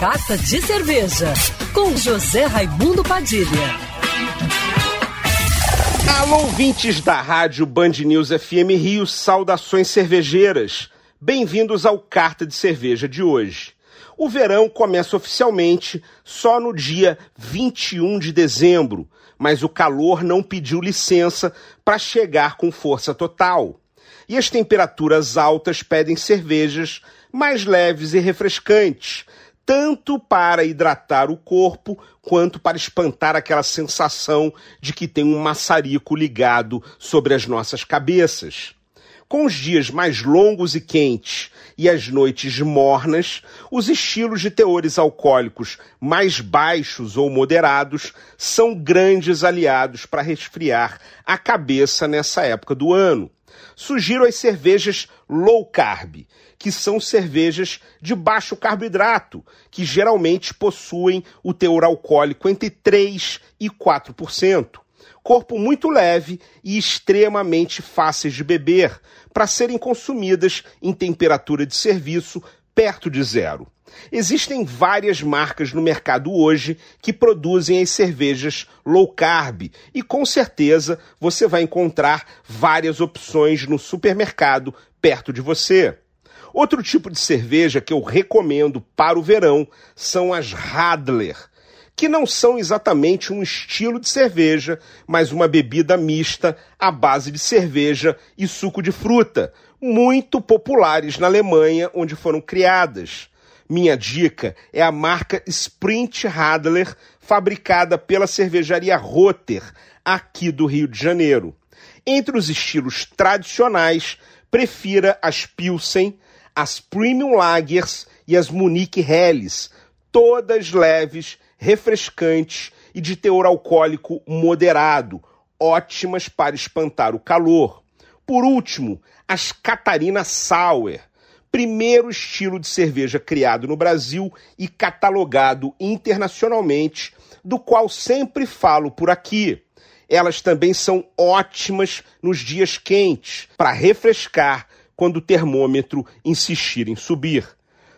Carta de Cerveja, com José Raimundo Padilha. Alô, ouvintes da rádio Band News FM Rio, saudações cervejeiras. Bem-vindos ao Carta de Cerveja de hoje. O verão começa oficialmente só no dia 21 de dezembro, mas o calor não pediu licença para chegar com força total. E as temperaturas altas pedem cervejas mais leves e refrescantes, tanto para hidratar o corpo quanto para espantar aquela sensação de que tem um maçarico ligado sobre as nossas cabeças. Com os dias mais longos e quentes e as noites mornas, os estilos de teores alcoólicos mais baixos ou moderados são grandes aliados para resfriar a cabeça nessa época do ano. Sugiro as cervejas low carb, que são cervejas de baixo carboidrato, que geralmente possuem o teor alcoólico entre 3 e 4% corpo muito leve e extremamente fáceis de beber, para serem consumidas em temperatura de serviço perto de zero. Existem várias marcas no mercado hoje que produzem as cervejas low carb e com certeza você vai encontrar várias opções no supermercado perto de você. Outro tipo de cerveja que eu recomendo para o verão são as Radler que não são exatamente um estilo de cerveja, mas uma bebida mista à base de cerveja e suco de fruta, muito populares na Alemanha, onde foram criadas. Minha dica é a marca Sprint Radler, fabricada pela cervejaria Rotter, aqui do Rio de Janeiro. Entre os estilos tradicionais, prefira as Pilsen, as Premium Lagers e as Munich Helles, todas leves refrescantes e de teor alcoólico moderado, ótimas para espantar o calor. Por último, as Catarina Sauer, primeiro estilo de cerveja criado no Brasil e catalogado internacionalmente, do qual sempre falo por aqui. Elas também são ótimas nos dias quentes, para refrescar quando o termômetro insistir em subir.